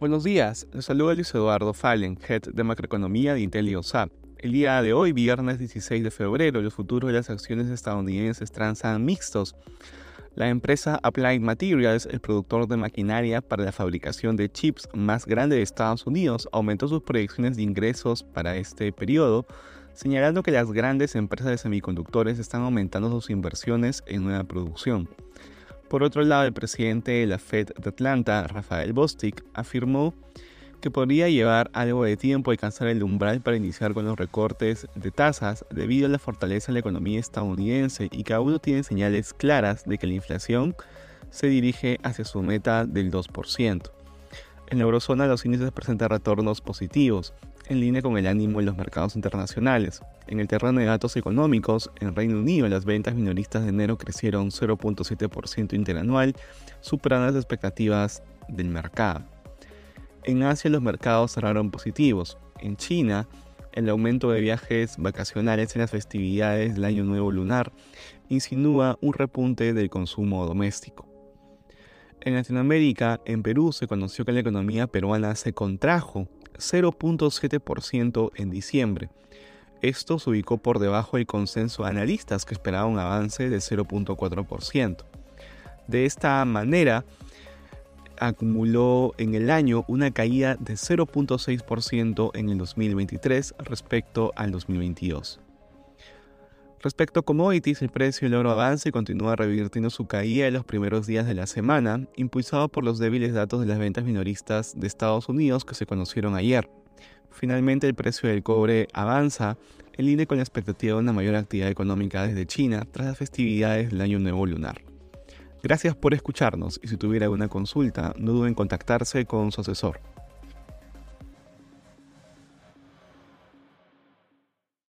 Buenos días, les saluda Luis Eduardo Fallen, Head de Macroeconomía de IntelioSAP. El día de hoy, viernes 16 de febrero, los futuros de las acciones estadounidenses transan mixtos. La empresa Applied Materials, el productor de maquinaria para la fabricación de chips más grande de Estados Unidos, aumentó sus proyecciones de ingresos para este periodo, señalando que las grandes empresas de semiconductores están aumentando sus inversiones en nueva producción. Por otro lado, el presidente de la Fed de Atlanta, Rafael Bostic, afirmó que podría llevar algo de tiempo alcanzar el umbral para iniciar con los recortes de tasas debido a la fortaleza de la economía estadounidense y que aún no tiene señales claras de que la inflación se dirige hacia su meta del 2%. En la eurozona los índices presentan retornos positivos, en línea con el ánimo en los mercados internacionales. En el terreno de datos económicos, en Reino Unido las ventas minoristas de enero crecieron 0.7% interanual, superando las expectativas del mercado. En Asia los mercados cerraron positivos. En China, el aumento de viajes vacacionales en las festividades del Año Nuevo Lunar insinúa un repunte del consumo doméstico. En Latinoamérica, en Perú se conoció que la economía peruana se contrajo 0.7% en diciembre. Esto se ubicó por debajo del consenso de analistas que esperaban un avance de 0.4%. De esta manera, acumuló en el año una caída de 0.6% en el 2023 respecto al 2022. Respecto a commodities, el precio del oro avanza y continúa revirtiendo su caída en los primeros días de la semana, impulsado por los débiles datos de las ventas minoristas de Estados Unidos que se conocieron ayer. Finalmente, el precio del cobre avanza en línea con la expectativa de una mayor actividad económica desde China tras las festividades del Año Nuevo Lunar. Gracias por escucharnos y si tuviera alguna consulta, no duden en contactarse con su asesor.